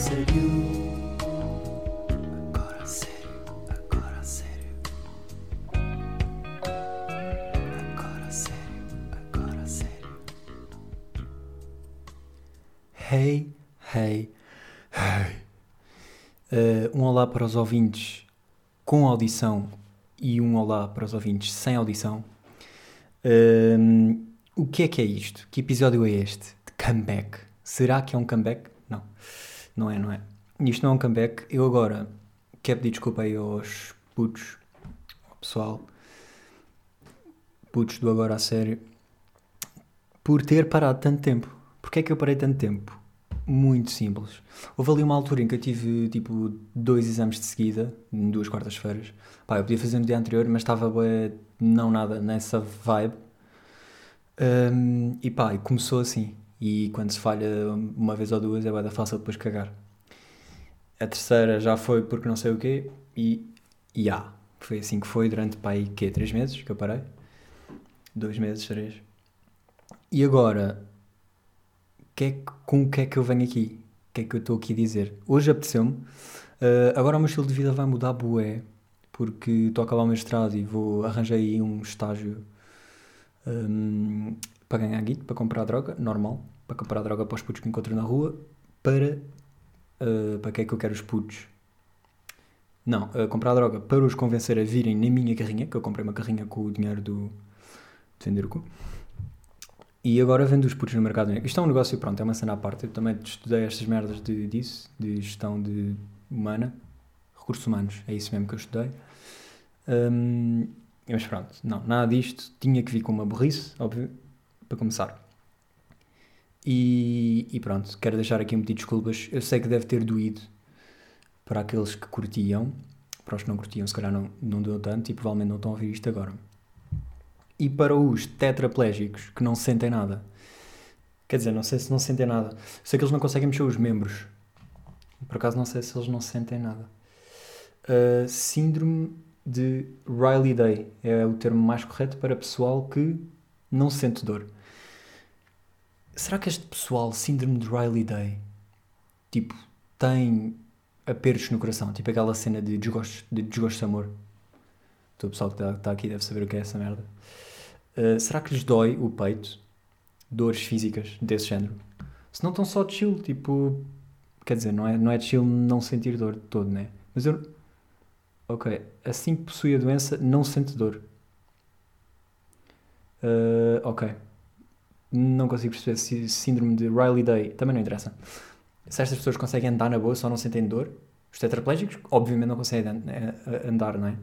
sério. Agora sério, agora sério. Agora sério, agora sério. Hey, hey, hey. Uh, um olá para os ouvintes com audição e um olá para os ouvintes sem audição. Um, o que é que é isto? Que episódio é este? De comeback. Será que é um comeback? Não, não é, não é. Isto não é um comeback. Eu agora quero pedir desculpa aí aos putos, ao pessoal, putos do agora a sério, por ter parado tanto tempo. Porquê é que eu parei tanto tempo? Muito simples. Houve ali uma altura em que eu tive tipo dois exames de seguida, duas quartas-feiras. Pá, eu podia fazer no dia anterior, mas estava não nada nessa vibe. Um, e pá, começou assim. E quando se falha uma vez ou duas é bué da fácil depois cagar. A terceira já foi porque não sei o quê e, e há. Foi assim que foi durante pá, aí, quê? Três meses que eu parei? Dois meses, três. E agora, que é, com o que é que eu venho aqui? O que é que eu estou aqui a dizer? Hoje apeteceu-me. Uh, agora o meu estilo de vida vai mudar bué, porque estou a acabar o mestrado e vou arranjar aí um estágio um, para ganhar guito, para comprar droga, normal, para comprar droga para os putos que encontro na rua, para... Uh, para que é que eu quero os putos? Não, uh, comprar droga para os convencer a virem na minha carrinha, que eu comprei uma carrinha com o dinheiro do... de vender o cu. E agora vendo os putos no mercado negro. Isto é um negócio, pronto, é uma cena à parte. Eu também estudei estas merdas de, disso, de gestão de humana, recursos humanos, é isso mesmo que eu estudei. Um, mas pronto, não, nada disto. Tinha que vir com uma burrice, óbvio, para começar. E, e pronto, quero deixar aqui um pedido de desculpas. Eu sei que deve ter doído para aqueles que curtiam, para os que não curtiam, se calhar não, não deu tanto e provavelmente não estão a ouvir isto agora e para os tetraplégicos que não sentem nada. Quer dizer, não sei se não sentem nada. Sei que eles não conseguem mexer os membros. Por acaso não sei se eles não sentem nada. Uh, síndrome de Riley Day é o termo mais correto para pessoal que não sente dor. Será que este pessoal, síndrome de Riley Day, tipo, tem apertos no coração? Tipo aquela cena de desgosto de, desgosto de amor? O pessoal que está tá aqui deve saber o que é essa merda. Uh, será que lhes dói o peito? Dores físicas desse género? Se não estão só de chill, tipo. Quer dizer, não é, não é de chill não sentir dor de todo, né? Mas eu. Ok, assim que possui a doença, não sente dor. Uh, ok. Não consigo perceber se síndrome de Riley Day também não interessa. Se estas pessoas conseguem andar na boa, só não sentem dor. Os tetraplégicos, obviamente, não conseguem andar, não é?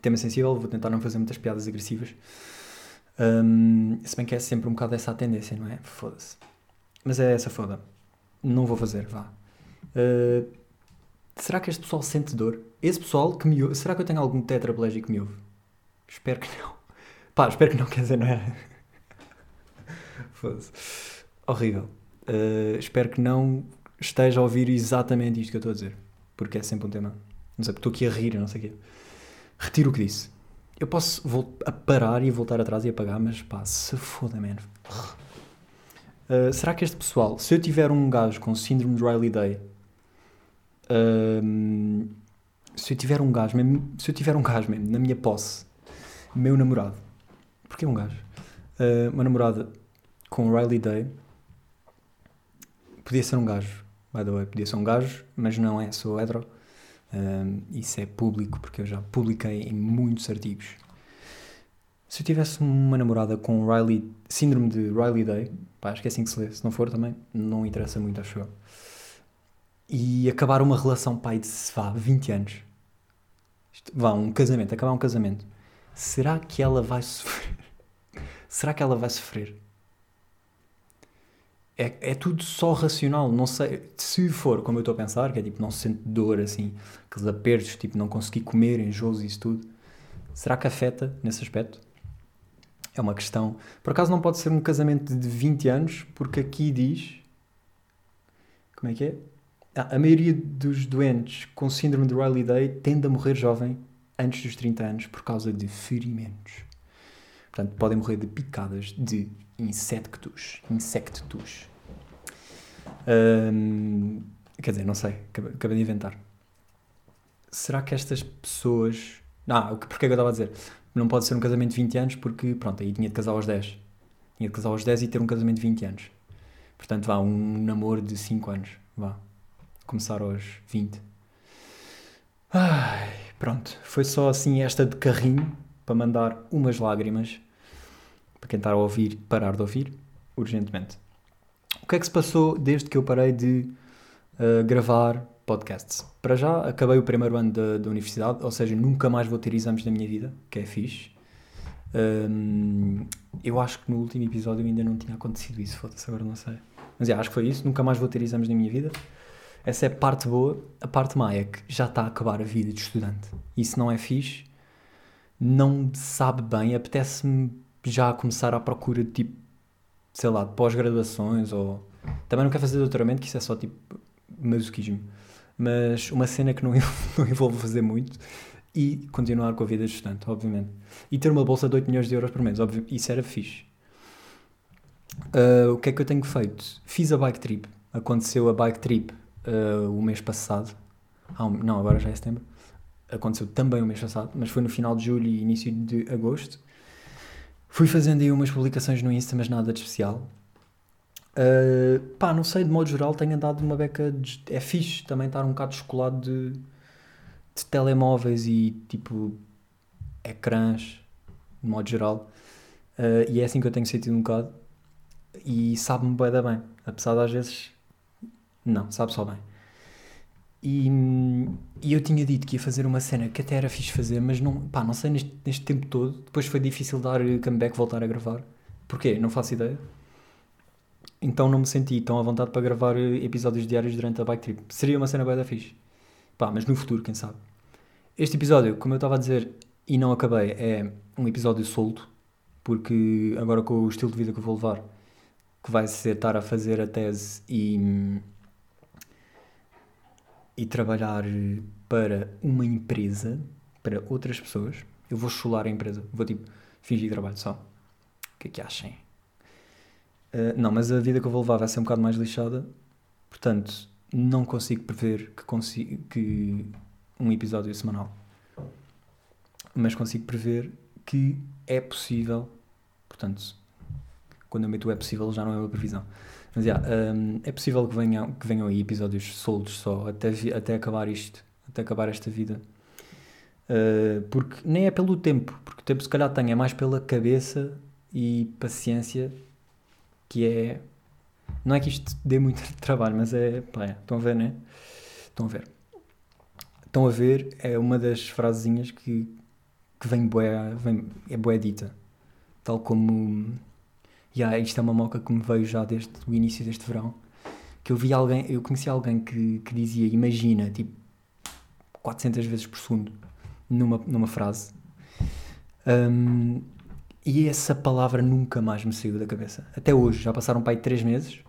Tema sensível, vou tentar não fazer muitas piadas agressivas. Um, se bem que é sempre um bocado essa a tendência, não é? Foda-se. Mas é essa foda. Não vou fazer, vá. Uh, será que este pessoal sente dor? Esse pessoal que me ouve. Será que eu tenho algum tetraplégico que me ouve? Espero que não. Pá, espero que não, quer dizer, não é? Horrível. Uh, espero que não esteja a ouvir exatamente isto que eu estou a dizer. Porque é sempre um tema. Não sei, estou aqui a rir, não sei o quê. Retiro o que disse. Eu posso a parar e voltar atrás e apagar, mas pá, se foda, man. Uh, será que este pessoal, se eu tiver um gajo com síndrome de Riley Day, uh, se eu tiver um gajo, mesmo, se eu tiver um gajo mesmo na minha posse, meu namorado, porque um gajo, uh, uma namorada com Riley Day, podia ser um gajo, by the way, podia ser um gajo, mas não é, sou hetero. Um, isso é público porque eu já publiquei em muitos artigos. Se eu tivesse uma namorada com Riley, síndrome de Riley Day, pá, acho que é assim que se lê, se não for também, não interessa muito, acho eu. E acabar uma relação, pai, de vá, 20 anos. Isto, vá, um casamento, acabar um casamento. Será que ela vai sofrer? Será que ela vai sofrer? É, é tudo só racional. Não sei se for como eu estou a pensar, que é tipo, não se sente dor assim, aqueles apertos, tipo, não conseguir comer, enjoos e isso tudo. Será que afeta nesse aspecto? É uma questão. Por acaso não pode ser um casamento de 20 anos, porque aqui diz. Como é que é? Ah, a maioria dos doentes com síndrome de Riley Day tende a morrer jovem antes dos 30 anos por causa de ferimentos. Portanto, podem morrer de picadas de insectos. Insectos. Um, quer dizer, não sei, acabei, de inventar. Será que estas pessoas. Ah, porque é que eu estava a dizer? Não pode ser um casamento de 20 anos porque, pronto, aí tinha de casar aos 10. Tinha de casar aos 10 e ter um casamento de 20 anos. Portanto, vá, um namoro de 5 anos. Vá. Começar aos 20. Ai, pronto. Foi só assim esta de carrinho para mandar umas lágrimas. Para quem está a ouvir, parar de ouvir, urgentemente. O que é que se passou desde que eu parei de uh, gravar podcasts? Para já, acabei o primeiro ano da, da universidade, ou seja, nunca mais vou ter exames na minha vida, que é fixe. Um, eu acho que no último episódio ainda não tinha acontecido isso, foda-se, agora não sei. Mas é, acho que foi isso, nunca mais vou ter exames na minha vida. Essa é a parte boa. A parte má é que já está a acabar a vida de estudante. Isso não é fixe. Não sabe bem, apetece-me já começar à procura de tipo, sei lá, de pós-graduações ou. Também não quero fazer doutoramento, que isso é só tipo masoquismo. Mas uma cena que não, não envolve fazer muito e continuar com a vida de estudante, obviamente. E ter uma bolsa de 8 milhões de euros por mês, óbvio, isso era fixe. Uh, o que é que eu tenho feito? Fiz a bike trip. Aconteceu a bike trip uh, o mês passado. Ah, não, agora já é setembro. Aconteceu também o mês passado, mas foi no final de julho e início de agosto. Fui fazendo aí umas publicações no Insta, mas nada de especial. Uh, pá, não sei, de modo geral tenho andado uma beca. De... É fixe também estar um bocado descolado de, de telemóveis e tipo ecrãs, de modo geral. Uh, e é assim que eu tenho sentido um bocado. E sabe-me bem da bem. Apesar de às vezes. Não, sabe só bem. E, e, eu tinha dito que ia fazer uma cena que até era fixe fazer, mas não, pá, não sei neste, neste tempo todo. Depois foi difícil dar comeback, voltar a gravar. Porquê? Não faço ideia. Então não me senti tão à vontade para gravar episódios diários durante a bike trip. Seria uma cena bem da fixe. Pá, mas no futuro, quem sabe. Este episódio, como eu estava a dizer e não acabei, é um episódio solto, porque agora com o estilo de vida que eu vou levar, que vai ser estar a fazer a tese e, e trabalhar para uma empresa, para outras pessoas, eu vou chular a empresa. Vou tipo fingir trabalho só. O que é que achem? Uh, não, mas a vida que eu vou levar vai ser um bocado mais lixada. Portanto, não consigo prever que, consigo, que um episódio semanal. Mas consigo prever que é possível. Portanto, quando eu meto é possível já não é uma previsão. Mas yeah, um, é possível que venham, que venham aí episódios soltos só até, até acabar isto, até acabar esta vida. Uh, porque nem é pelo tempo, porque o tempo se calhar tem, é mais pela cabeça e paciência que é não é que isto dê muito trabalho, mas é. Pá, é, estão a ver, né? Estão a ver. Estão a ver é uma das frasezinhas que, que vem boé, vem, é boé dita. Tal como. Yeah, isto é uma moca que me veio já desde o início deste verão. Que eu vi alguém, eu conheci alguém que, que dizia, imagina, tipo, 400 vezes por segundo numa, numa frase. Um, e essa palavra nunca mais me saiu da cabeça. Até hoje, já passaram para aí 3 meses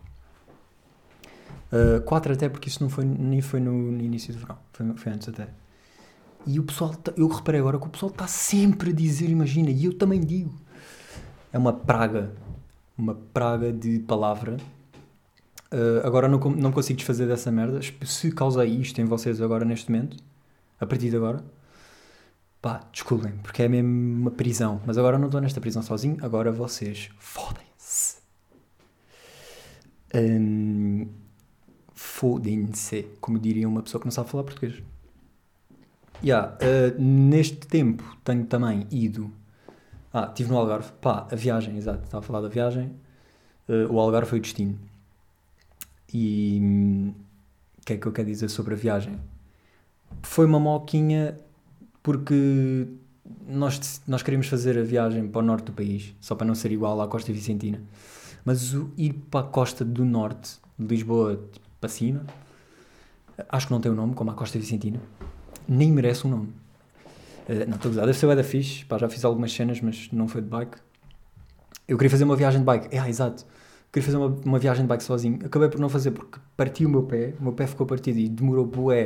Uh, quatro até, porque isso não foi, nem foi no, no início do verão, foi, foi, antes até. E o pessoal, tá, eu reparei agora que o pessoal está sempre a dizer, imagina, e eu também digo. É uma praga, uma praga de palavra. Uh, agora não, não consigo desfazer dessa merda. Se causei isto em vocês agora, neste momento, a partir de agora, pá, desculpem, porque é mesmo uma prisão. Mas agora não estou nesta prisão sozinho, agora vocês fodem-se. Um, fodem-se, como diria uma pessoa que não sabe falar português. Yeah, uh, neste tempo tenho também ido. Ah, estive no Algarve. Pá, a viagem, exato, estava a falar da viagem. Uh, o Algarve foi o destino. E hum, o que é que eu quero dizer sobre a viagem? Foi uma moquinha porque nós, nós queríamos fazer a viagem para o norte do país, só para não ser igual à Costa Vicentina. Mas o, ir para a costa do norte, de Lisboa, para cima. Acho que não tem o um nome, como a Costa Vicentina. Nem merece um nome. Uh, não, estou a usar. Deve ser da fixe. Pá, já fiz algumas cenas, mas não foi de bike. Eu queria fazer uma viagem de bike. É, ah, exato. Queria fazer uma, uma viagem de bike sozinho. Acabei por não fazer porque parti o meu pé. O meu pé ficou partido e demorou bué,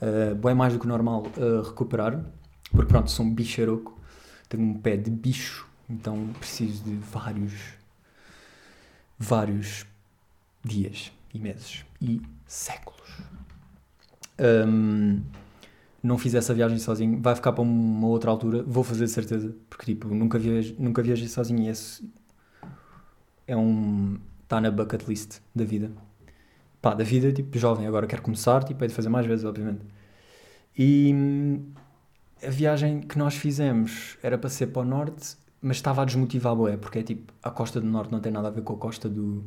uh, bué mais do que normal a recuperar. Porque pronto, sou um bicharoco. Tenho um pé de bicho. Então preciso de vários, vários dias e meses e séculos. Um, não fiz essa viagem sozinho, vai ficar para uma outra altura, vou fazer de certeza, porque tipo, nunca viajei, nunca viajei sozinho e esse é um. está na bucket list da vida. Pá, da vida, tipo, jovem, agora quero começar, tipo, é de fazer mais vezes, obviamente. E a viagem que nós fizemos era para ser para o norte, mas estava a desmotivar a boé, porque é tipo, a costa do norte não tem nada a ver com a costa do.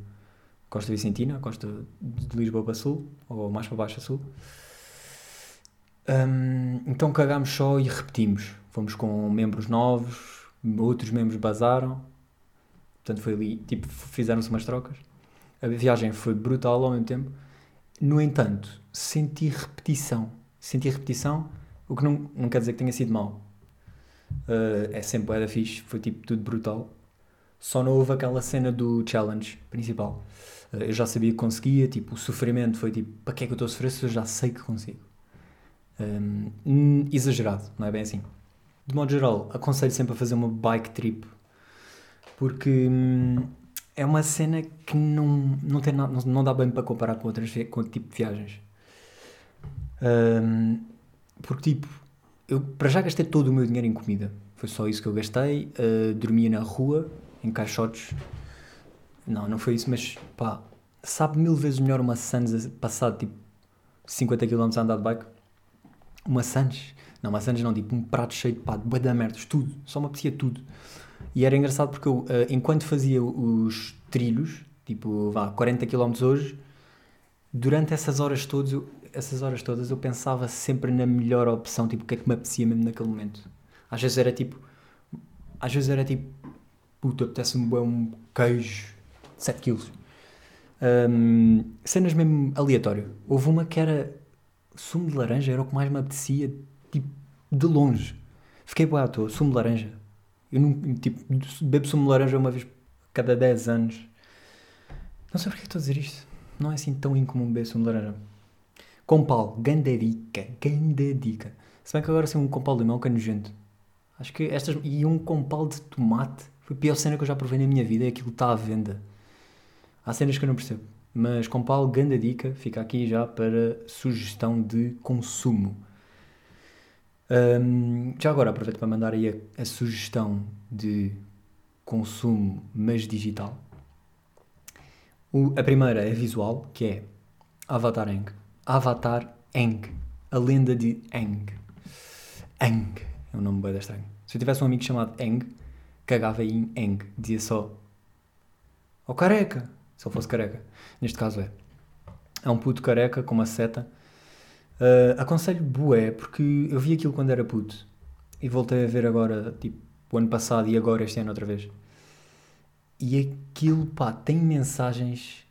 Costa Vicentina, a costa de Lisboa para Sul, ou mais para baixo a Sul. Um, então cagámos só e repetimos. Fomos com membros novos, outros membros basaram. Portanto, foi ali, tipo, fizeram-se umas trocas. A viagem foi brutal ao mesmo tempo. No entanto, senti repetição. Senti repetição, o que não, não quer dizer que tenha sido mau. Uh, é sempre era fixe, foi tipo tudo brutal. Só não houve aquela cena do challenge principal. Uh, eu já sabia que conseguia, tipo, o sofrimento foi tipo, para que é que eu estou a sofrer se eu já sei que consigo? Um, exagerado, não é bem assim. De modo geral, aconselho sempre a fazer uma bike trip porque hum, é uma cena que não, não, tem nada, não, não dá bem para comparar com, outras, com outro tipo de viagens. Um, porque, tipo, eu para já gastei todo o meu dinheiro em comida. Foi só isso que eu gastei. Uh, dormia na rua, em caixotes. Não, não foi isso, mas pá, sabe mil vezes melhor uma Sands passado tipo 50 km a andar de bike uma Sanches. Não, Sanches não, tipo um prato cheio de pá, de da merdas, tudo. Só me apetecia tudo. E era engraçado porque eu, uh, enquanto fazia os trilhos, tipo, vá, 40 km hoje, durante essas horas todas, eu, essas horas todas eu pensava sempre na melhor opção, tipo, o que é que me apetecia mesmo naquele momento. Às vezes era tipo, às vezes era tipo, puta, apetece-me um queijo de 7 kg. Um, cenas mesmo aleatório. Houve uma que era sumo de laranja era o que mais me apetecia, tipo, de longe. Fiquei boa à toa, sumo de laranja. Eu não, tipo, bebo sumo de laranja uma vez cada 10 anos. Não sei porque estou a dizer isto. Não é assim tão incomum beber sumo de laranja. Compal, ganda dica, ganda dica. Se bem que agora assim um compal de limão que é nojento. Acho que estas... E um compal de tomate. Foi a pior cena que eu já provei na minha vida e aquilo está à venda. Há cenas que eu não percebo. Mas com Paulo, grande dica, fica aqui já para sugestão de consumo. Um, já agora aproveito para mandar aí a, a, sugestão de consumo, mas digital. O, a primeira é visual, que é Avatar Eng. Avatar Eng. A lenda de Eng. Eng. É um nome bem estranho. Se eu tivesse um amigo chamado Eng, cagava em Eng. Dizia só: Ó oh, careca! Se ele fosse careca. Neste caso é. É um puto careca com uma seta. Uh, aconselho bué, porque eu vi aquilo quando era puto. E voltei a ver agora, tipo, o ano passado e agora este ano outra vez. E aquilo, pá, tem mensagens.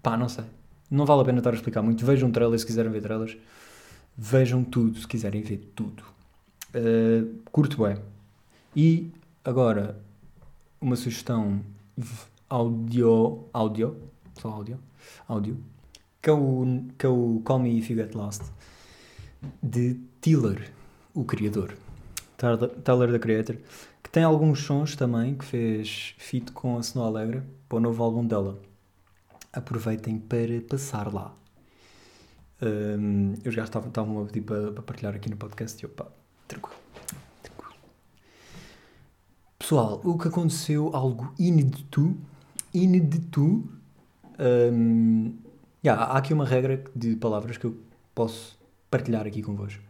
Pá, não sei. Não vale a pena estar a explicar muito. Vejam trailers se quiserem ver trailers. Vejam tudo se quiserem ver tudo. Uh, curto bem. E agora, uma sugestão audio, audio, só áudio, áudio, que é o, que é o Call Me If You Get Lost, de Tiller, o criador. Tyler, the Creator, que tem alguns sons também, que fez feat com a Snow Alegre para o novo álbum dela. Aproveitem para passar lá. Um, os gajos estavam a pedir para, para, partilhar aqui no podcast e opa, tranquilo. Pessoal, o que aconteceu, algo inédito inédito. Um, yeah, há aqui uma regra de palavras que eu posso partilhar aqui convosco.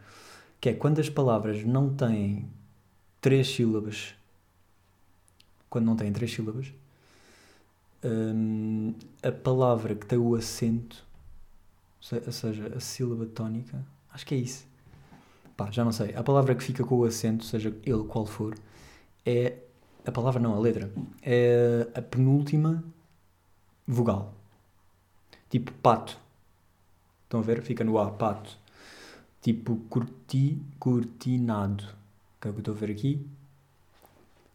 Que é quando as palavras não têm três sílabas. Quando não têm três sílabas, um, a palavra que tem o acento, ou seja, a sílaba tónica, acho que é isso. Pá, já não sei. A palavra que fica com o acento, seja ele qual for, é a palavra não, a letra. É a penúltima vogal. Tipo pato. Estão a ver? Fica no A, pato. Tipo curti, cortinado. Que é o que eu estou a ver aqui.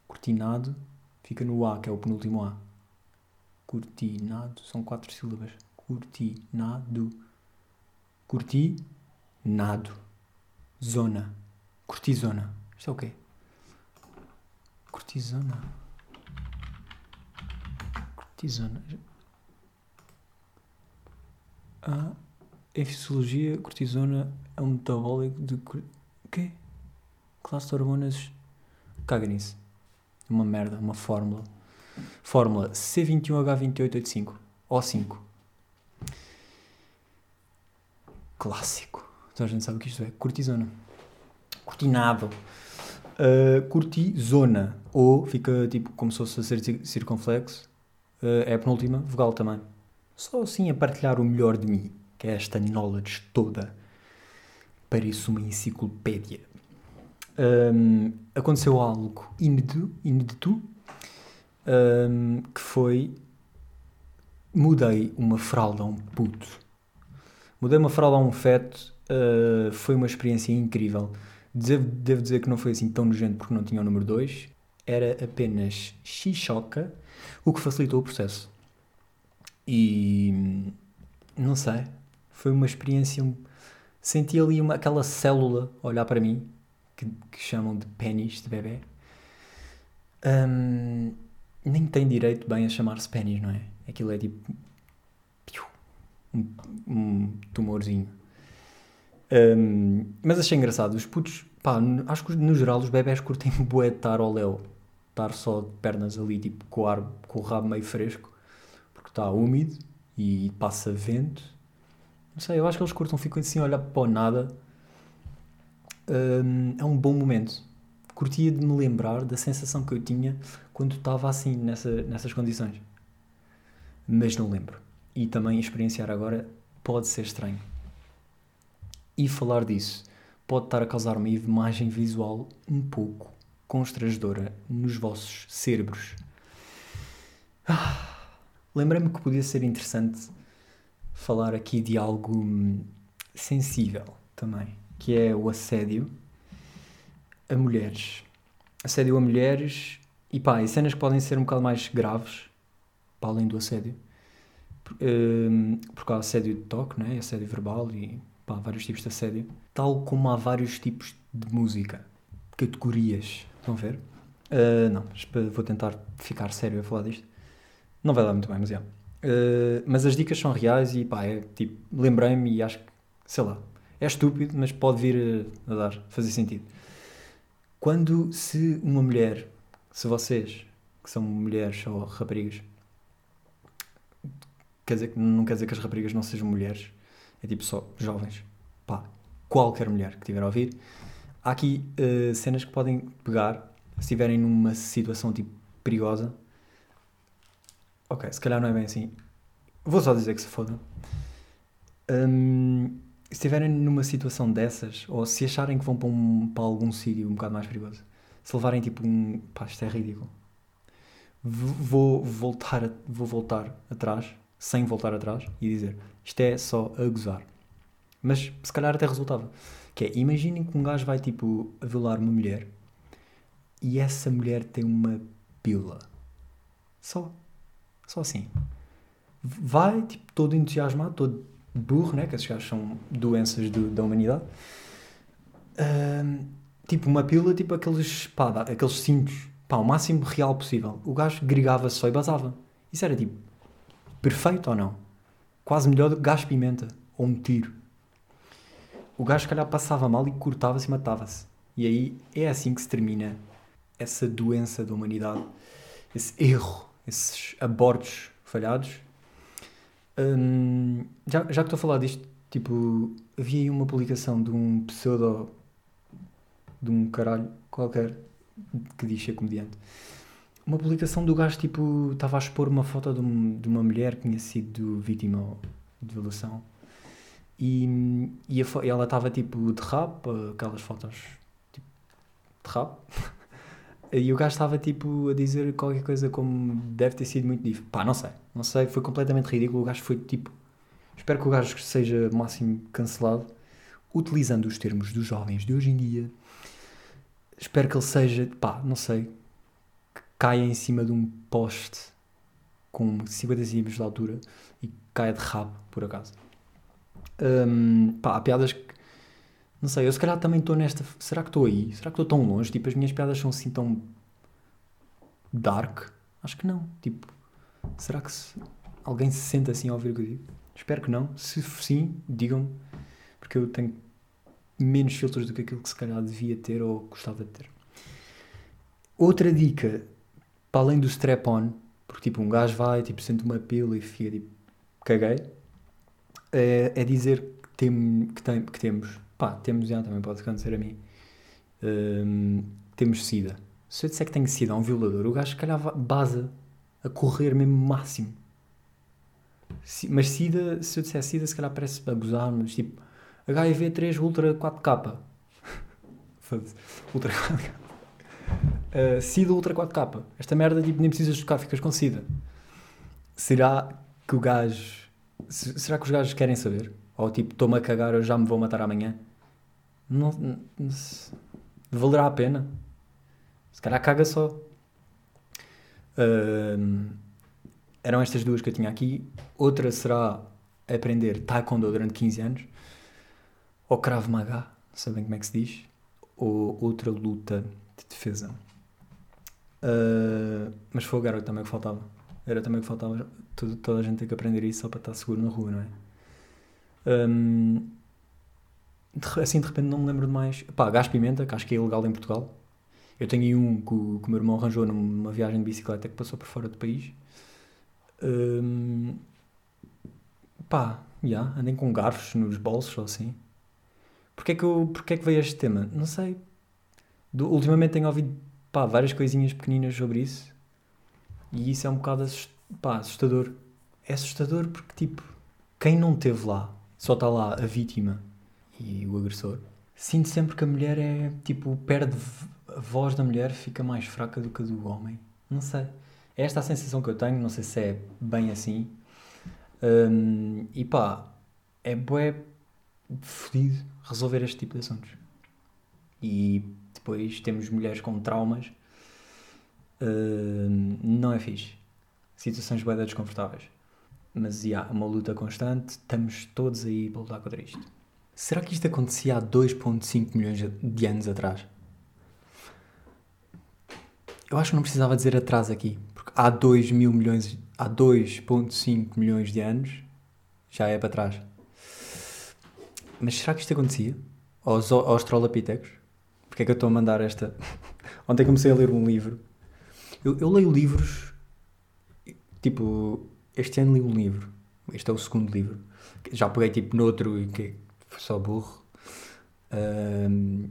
Cortinado. Fica no A, que é o penúltimo A. Cortinado. São quatro sílabas. Cortinado. Cortinado. Zona. Cortisona. Isto é o quê? Cortisona. Cortisona. Ah, em fisiologia, cortisona é um metabólico de. O quê? Classe de hormonas. Caga. Uma merda, uma fórmula. Fórmula C21H2885. O5. Clássico. Então a gente sabe o que isto é. Cortisona. Cortinado. Uh, cortisona. Ou fica tipo como se fosse a ser ci- circunflexo. Uh, é a penúltima vogal também. Só assim a partilhar o melhor de mim. Que é esta knowledge toda. Parece uma enciclopédia. Um, aconteceu algo inédito um, que foi mudei uma fralda a um puto. Mudei uma fralda a um feto, uh, foi uma experiência incrível. Devo, devo dizer que não foi assim tão nojento porque não tinha o número 2. Era apenas xixoca, o que facilitou o processo. E não sei, foi uma experiência. um- Senti ali uma, aquela célula olhar para mim, que, que chamam de pênis de bebê. Hum, nem tem direito bem a chamar-se pênis, não é? Aquilo é tipo. Um, um tumorzinho. Hum, mas achei engraçado. Os putos, pá, acho que no geral os bebés curtem bué de estar ao léu. Estar só de pernas ali, tipo, com o, ar, com o rabo meio fresco, porque está úmido e passa vento. Não sei, eu acho que eles curtam, ficam assim a olhar para o nada. Hum, é um bom momento. Curtia de me lembrar da sensação que eu tinha quando estava assim, nessa, nessas condições. Mas não lembro. E também experienciar agora pode ser estranho. E falar disso pode estar a causar uma imagem visual um pouco constrangedora nos vossos cérebros. Ah, Lembrei-me que podia ser interessante falar aqui de algo hum, sensível também, que é o assédio a mulheres. Assédio a mulheres e pá, e cenas que podem ser um bocado mais graves, para além do assédio. Hum, Porque há assédio de toque, né? assédio verbal e pá, vários tipos de assédio. Tal como há vários tipos de música, categorias. Estão a ver? Ah, não, vou tentar ficar sério a falar disto. Não vai dar muito bem, mas é. Uh, mas as dicas são reais e pá, é tipo, lembrei-me e acho que, sei lá, é estúpido, mas pode vir a, a dar, fazer sentido. Quando se uma mulher, se vocês, que são mulheres ou raparigas, quer dizer, não quer dizer que as raparigas não sejam mulheres, é tipo só jovens, pá, qualquer mulher que estiver a ouvir, há aqui uh, cenas que podem pegar, se estiverem numa situação tipo perigosa, Ok, se calhar não é bem assim. Vou só dizer que se foda. Hum, se estiverem numa situação dessas, ou se acharem que vão para, um, para algum sítio um bocado mais perigoso, se levarem tipo um. pá, isto é ridículo. Vou voltar, vou voltar atrás, sem voltar atrás, e dizer isto é só a gozar. Mas se calhar até resultava. Que é, imaginem que um gajo vai tipo a violar uma mulher e essa mulher tem uma pila. Só. Só assim. Vai, tipo, todo entusiasmado, todo burro, né? Que esses gajos são doenças do- da humanidade. Tipo, uma pílula, tipo aqueles, pá, aqueles cintos, pá, o máximo real possível. O gajo gregava-se só e basava. Isso era, tipo, perfeito ou não? Quase melhor do que gás pimenta ou um tiro. O gajo, se calhar, passava mal e cortava-se e matava-se. E aí é assim que se termina essa doença da humanidade, esse erro, esses abortos falhados. Hum, já, já que estou a falar disto, tipo, havia aí uma publicação de um pseudo de um caralho qualquer que diz ser comediante. Uma publicação do gajo, tipo, estava a expor uma foto de, um- de uma mulher que tinha sido vítima de violação e, e a e ela estava, tipo, de rabo, aquelas fotos, tipo, de rabo. E o gajo estava tipo a dizer qualquer coisa como deve ter sido muito difícil. Pá, não sei, não sei, foi completamente ridículo. O gajo foi tipo. Espero que o gajo seja máximo cancelado, utilizando os termos dos jovens de hoje em dia. Espero que ele seja, pá, não sei, caia em cima de um poste com 50 centímetros de altura e caia de rabo, por acaso. Hum, pá, há piadas que não sei, eu se calhar também estou nesta. Será que estou aí? Será que estou tão longe? Tipo, as minhas piadas são assim tão. dark? Acho que não. Tipo, será que se- alguém se sente assim ao ouvir o que eu digo? Espero que não. Se sim, digam-me, porque eu tenho menos filtros do que aquilo que se calhar devia ter ou gostava de ter. Outra dica, para além do strap-on, porque tipo um gajo vai, tipo, sente uma pila e fica tipo, caguei, é, é dizer que, tem, que, tem, que temos, pá, temos já, também pode acontecer a mim, hum, temos sida. Se eu disser que tenho sida a um violador, o gajo se calhar baza a correr mesmo máximo. Mas SIDA, se eu disser SIDA, se calhar parece a gozar, mas tipo HIV 3 Ultra 4K. Ultra 4K. SIDA Ultra 4K. Esta merda tipo, nem precisas tocar, ficas com SIDA. Será que o gajo. Será que os gajos querem saber? Ou tipo, estou-me a cagar, eu já me vou matar amanhã? Não, não, não, valerá a pena? Se calhar caga só. Uh, eram estas duas que eu tinha aqui. Outra será aprender Taekwondo durante 15 anos. Ou Krav Maga, sabem como é que se diz. Ou outra luta de defesa. Uh, mas foi o garoto também que faltava. Era também que faltava. Toda, toda a gente tem que aprender isso só para estar seguro na rua, não é? Um, de, assim de repente não me lembro de mais. Pá, gás pimenta, que acho que é ilegal em Portugal. Eu tenho aí um que o, que o meu irmão arranjou numa viagem de bicicleta que passou por fora do país um, pá, já, yeah, andem com garfos nos bolsos ou assim. Porquê é que, eu, porquê é que veio este tema? Não sei. Do, ultimamente tenho ouvido pá, várias coisinhas pequeninas sobre isso e isso é um bocado assust, pá, assustador. É assustador porque, tipo, quem não esteve lá, só está lá a vítima e o agressor, sinto sempre que a mulher é, tipo, perde a voz da mulher, fica mais fraca do que a do homem. Não sei. É esta a sensação que eu tenho, não sei se é bem assim. Um, e pá, é bué fodido resolver este tipo de assuntos. E depois temos mulheres com traumas. Um, não é fixe. Situações bué desconfortáveis. Mas há yeah, uma luta constante, estamos todos aí para lutar contra isto. Será que isto acontecia há 2.5 milhões de anos atrás? Eu acho que não precisava dizer atrás aqui, há 2 mil milhões, há 2.5 milhões de anos, já é para trás. Mas será que isto acontecia? Aos, aos? Porque é que eu estou a mandar esta... Ontem comecei a ler um livro. Eu, eu leio livros... Tipo, este ano li um livro. Este é o segundo livro. Já peguei tipo noutro e que foi só burro. Um,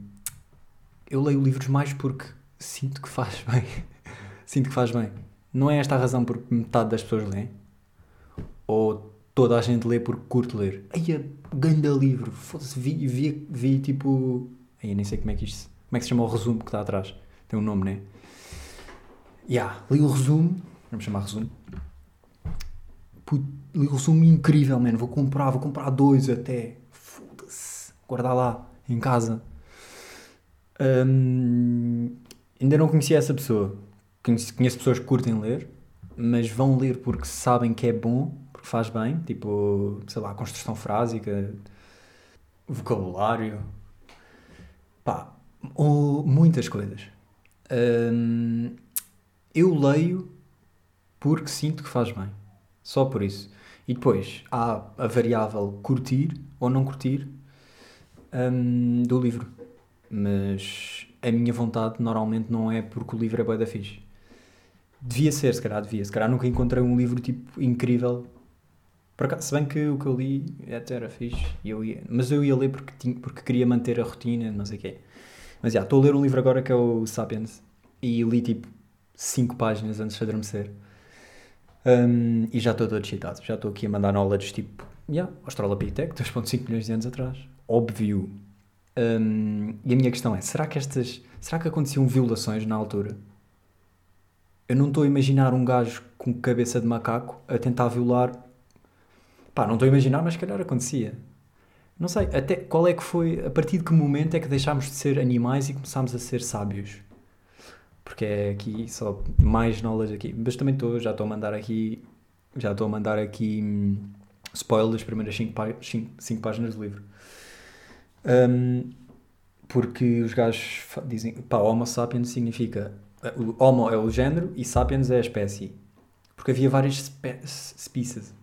eu leio livros mais porque sinto que faz bem. sinto que faz bem. Não é esta a razão por que metade das pessoas lêem? Ou toda a gente lê porque curte ler? Aí é ganda livro. Foda-se, vi, vi, vi tipo. Aí nem sei como é que isto. Como é que se chama o resumo que está atrás? Tem um nome, né? Yeah, li o resumo. Vamos chamar resumo. Li o resumo incrível, mano. Vou comprar, vou comprar dois até. Foda-se. Guardar lá, em casa. Um, ainda não conhecia essa pessoa Conheço, conheço pessoas que curtem ler, mas vão ler porque sabem que é bom, porque faz bem, tipo, sei lá, construção frásica, vocabulário, pá, ou muitas coisas. Hum, eu leio porque sinto que faz bem, só por isso. E depois há a variável curtir ou não curtir hum, do livro. Mas a minha vontade normalmente não é porque o livro é boa da fixe. Devia ser, se calhar devia. Se calhar nunca encontrei um livro tipo incrível. Se bem que o que eu li até era fixe, eu ia, mas eu ia ler porque, tinha, porque queria manter a rotina, não sei o quê. Mas já, estou a ler um livro agora que é o Sapiens e li tipo 5 páginas antes de adormecer. Um, e já estou todo excitado. Já estou aqui a mandar knowledge tipo, yeah, Australopithec, 2.5 milhões de anos atrás. Óbvio. Um, e a minha questão é, será que estas, será que aconteciam violações na altura? eu não estou a imaginar um gajo com cabeça de macaco a tentar violar. Pá, não estou a imaginar, mas se calhar acontecia. Não sei, até qual é que foi, a partir de que momento é que deixámos de ser animais e começámos a ser sábios? Porque é aqui só mais knowledge aqui. Mas também estou, já estou a mandar aqui, já estou a mandar aqui hum, spoiler das primeiras 5 páginas do livro. Um, porque os gajos dizem, pá, Homo sapiens significa o Homo é o género e Sapiens é a espécie. Porque havia várias species.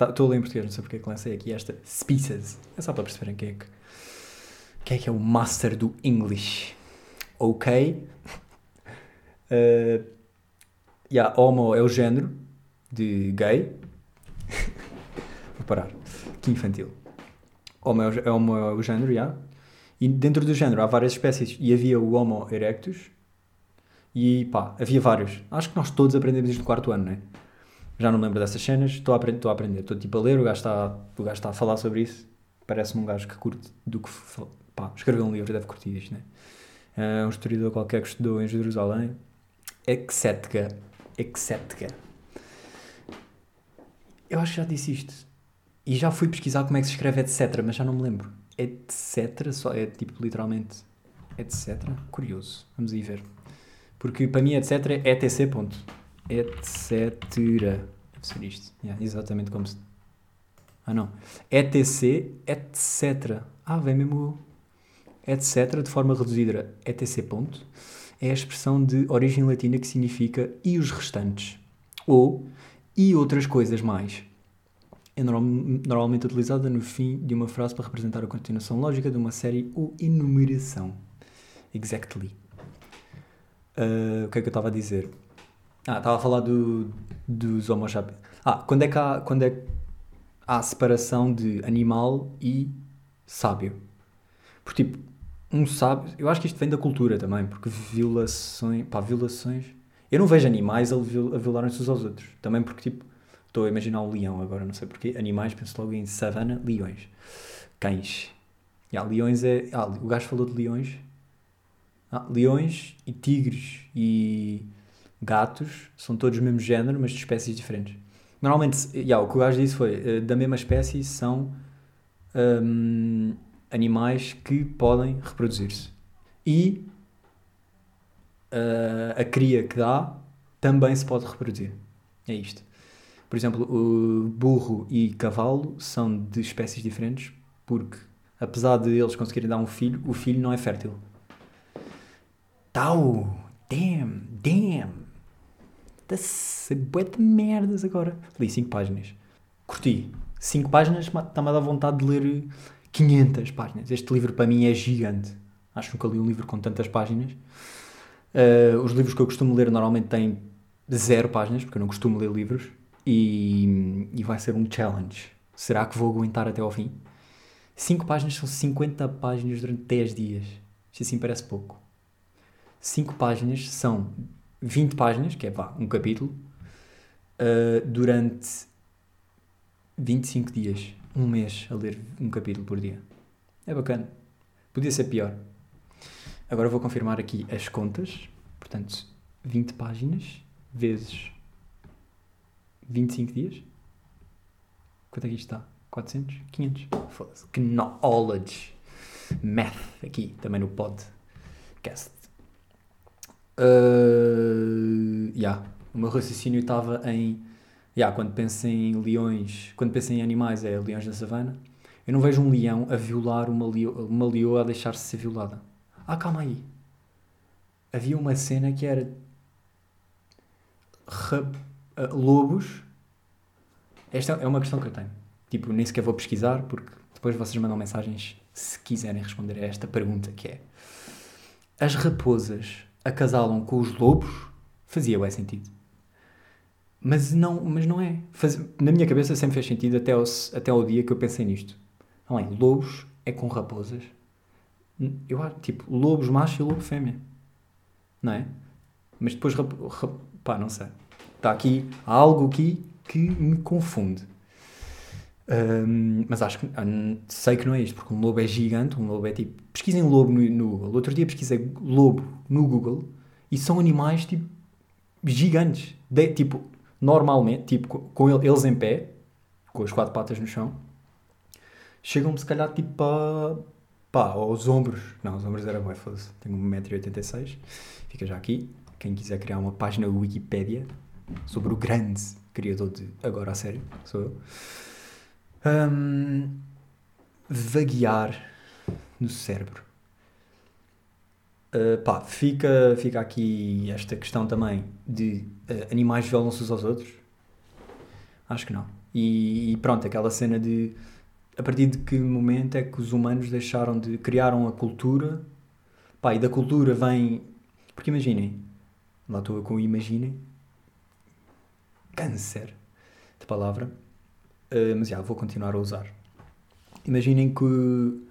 Estou tá, a ler em português, não sei porque é que lancei aqui esta species. É só para perceberem quem é que, quem é, que é o master do English. Ok. Uh, yeah, homo é o género de gay. Vou parar. Que infantil. Homo é o, homo é o género. Yeah. E dentro do género há várias espécies. E havia o Homo erectus. E pá, havia vários. Acho que nós todos aprendemos isto no quarto ano, não é? Já não me lembro dessas cenas. Estou a, a aprender. Estou tipo a ler. O gajo está, o gajo está a falar sobre isso. Parece-me um gajo que curte do que. Pá, escreveu um livro, deve curtir isto, não é? É um historiador qualquer que estudou em Jerusalém. Etc. Etc. Eu acho que já disse isto. E já fui pesquisar como é que se escreve etc, mas já não me lembro. Etc, só é tipo literalmente etc. Curioso. Vamos aí ver. Porque para mim etc é etc. Ponto. Etc. Deve ser isto. Yeah, exatamente como se. Ah não. ETC, etc. Ah, vem mesmo. Etc. de forma reduzida. ETC. Ponto. É a expressão de origem latina que significa e os restantes. Ou e outras coisas mais é normalmente utilizada no fim de uma frase para representar a continuação lógica de uma série ou enumeração. Exactly. Uh, o que é que eu estava a dizer? Ah, estava a falar do, dos homo sapiens. Ah, quando é que há, quando é há separação de animal e sábio? Porque, tipo, um sábio... Eu acho que isto vem da cultura também, porque violações... Pá, violações... Eu não vejo animais a, violarem-se uns aos outros. Também porque, tipo, Estou a imaginar um leão agora, não sei porquê. Animais, penso logo em savana, leões. Cães. Yeah, leões é. Ah, o gajo falou de leões. Ah, leões e tigres e gatos são todos do mesmo género, mas de espécies diferentes. Normalmente, yeah, o que o gajo disse foi: uh, da mesma espécie são um, animais que podem reproduzir-se. E uh, a cria que dá também se pode reproduzir. É isto. Por exemplo, o burro e cavalo são de espécies diferentes porque, apesar de eles conseguirem dar um filho, o filho não é fértil. Tau! Damn! Damn! Está-se bué de merdas agora. Li 5 páginas. Curti. 5 páginas está-me a dar vontade de ler 500 páginas. Este livro para mim é gigante. Acho que nunca li um livro com tantas páginas. Uh, os livros que eu costumo ler normalmente têm zero páginas, porque eu não costumo ler livros e, e vai ser um challenge. Será que vou aguentar até ao fim? 5 páginas são 50 páginas durante 10 dias. Isto assim parece pouco. 5 páginas são 20 páginas, que é vá, um capítulo, uh, durante 25 dias. Um mês a ler um capítulo por dia. É bacana. Podia ser pior. Agora vou confirmar aqui as contas. Portanto, 20 páginas vezes 25 dias? Quanto é que isto está? 400? 500? Foda-se. Knowledge. Math aqui, também no podcast. Uh, yeah. O meu raciocínio estava em. Yeah, quando penso em leões, quando penso em animais, é leões da savana. Eu não vejo um leão a violar uma, leo, uma leoa a deixar-se ser violada. Ah, calma aí. Havia uma cena que era uh, lobos. Esta é uma questão que eu tenho. Tipo, nem sequer vou pesquisar, porque depois vocês mandam mensagens se quiserem responder a esta pergunta, que é... As raposas acasalam com os lobos? Fazia bem sentido. Mas não, mas não é. Faz... Na minha cabeça sempre fez sentido até ao, até ao dia que eu pensei nisto. Não é? Lobos é com raposas. Eu acho, tipo, lobos macho e lobo fêmea. Não é? Mas depois, rap... Rap... pá, não sei. Está aqui, há algo aqui que me confunde. Um, mas acho que sei que não é isto, porque um lobo é gigante, um lobo é tipo. Pesquisem lobo no, no Google. Outro dia pesquisei lobo no Google e são animais tipo gigantes. De, tipo, normalmente, tipo, com eles em pé, com as quatro patas no chão, chegam se calhar tipo para. pá, aos ombros. Não, os ombros era bem. Tenho 1,86m. Fica já aqui. Quem quiser criar uma página Wikipedia sobre o grande criador de Agora a Sério, sou eu. Um, vaguear no cérebro. Uh, pá, fica, fica aqui esta questão também de uh, animais violam-se uns aos outros? Acho que não. E, e pronto, aquela cena de a partir de que momento é que os humanos deixaram de criaram a cultura pá, e da cultura vem porque imaginem lá estou eu com imaginem câncer de palavra uh, mas já vou continuar a usar. Imaginem que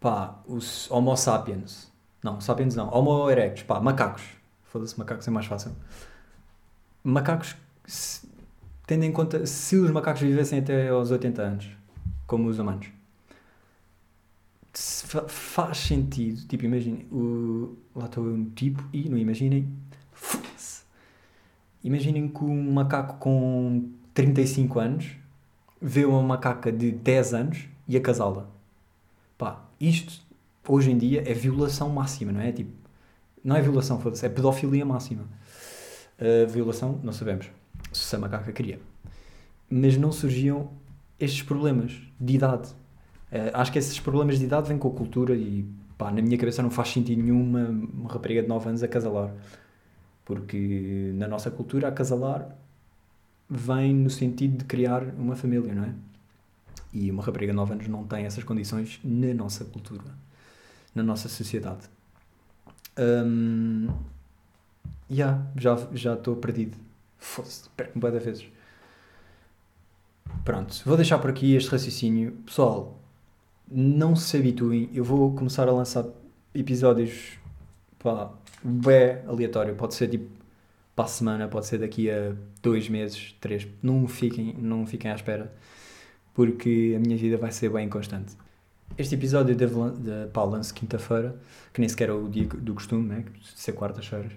pá, os Homo sapiens. Não, sapiens não, Homo erectus, pá, macacos. Foda-se, macacos é mais fácil. Macacos se, tendo em conta se os macacos vivessem até aos 80 anos como os humanos. Faz sentido, tipo, imaginem, lá estou no tipo e não imaginem, imaginem que um macaco com 35 anos vê uma macaca de 10 anos e acasá-la. Pá, isto hoje em dia é violação máxima, não é? Tipo, não é violação, é pedofilia máxima. Uh, violação, não sabemos se a macaca queria. Mas não surgiam estes problemas de idade. Uh, acho que esses problemas de idade vêm com a cultura e pá, na minha cabeça não faz sentido nenhuma uma rapariga de 9 anos acasalar. Porque na nossa cultura acasalar vem no sentido de criar uma família, não é? E uma rapariga de 9 anos não tem essas condições na nossa cultura, na nossa sociedade. Um, yeah, já estou perdido. Fosse, perco-me várias vezes. Pronto, vou deixar por aqui este raciocínio. Pessoal, não se habituem. Eu vou começar a lançar episódios pá, bem aleatório. Pode ser tipo para a semana, pode ser daqui a dois meses, três. Não fiquem, não fiquem à espera, porque a minha vida vai ser bem constante. Este episódio de, de lance quinta-feira, que nem sequer é o dia do costume, né? ser quartas-feiras.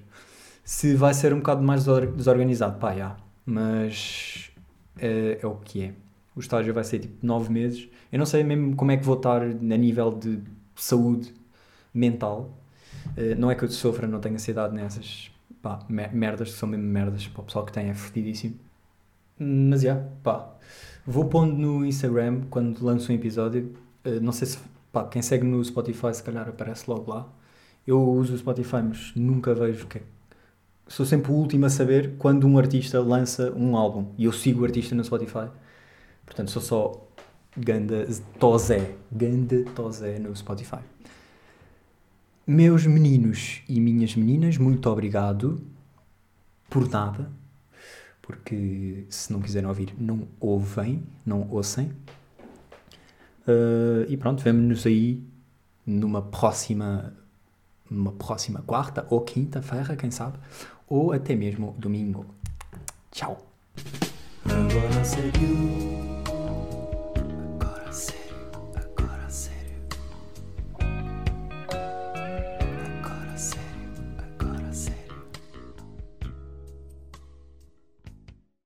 Se vai ser um bocado mais desorganizado, pá, já. Mas é, é o que é. O estágio vai ser tipo 9 meses. Eu não sei mesmo como é que vou estar a nível de saúde mental. Uh, não é que eu sofra, não tenho ansiedade nessas pá, merdas, que são mesmo merdas para o pessoal que tem, é fodidíssimo. Mas já, yeah, pá. Vou pondo no Instagram quando lanço um episódio. Uh, não sei se, pá, quem segue no Spotify se calhar aparece logo lá. Eu uso o Spotify, mas nunca vejo o que é sou sempre o último a saber quando um artista lança um álbum. E eu sigo o artista no Spotify. Portanto, sou só Ganda Tozé. Ganda Tozé no Spotify. Meus meninos e minhas meninas, muito obrigado por nada. Porque se não quiserem ouvir, não ouvem, não ouçam. Uh, e pronto, vemo-nos aí numa próxima, numa próxima quarta ou quinta-feira, quem sabe, ou até mesmo domingo. Tchau!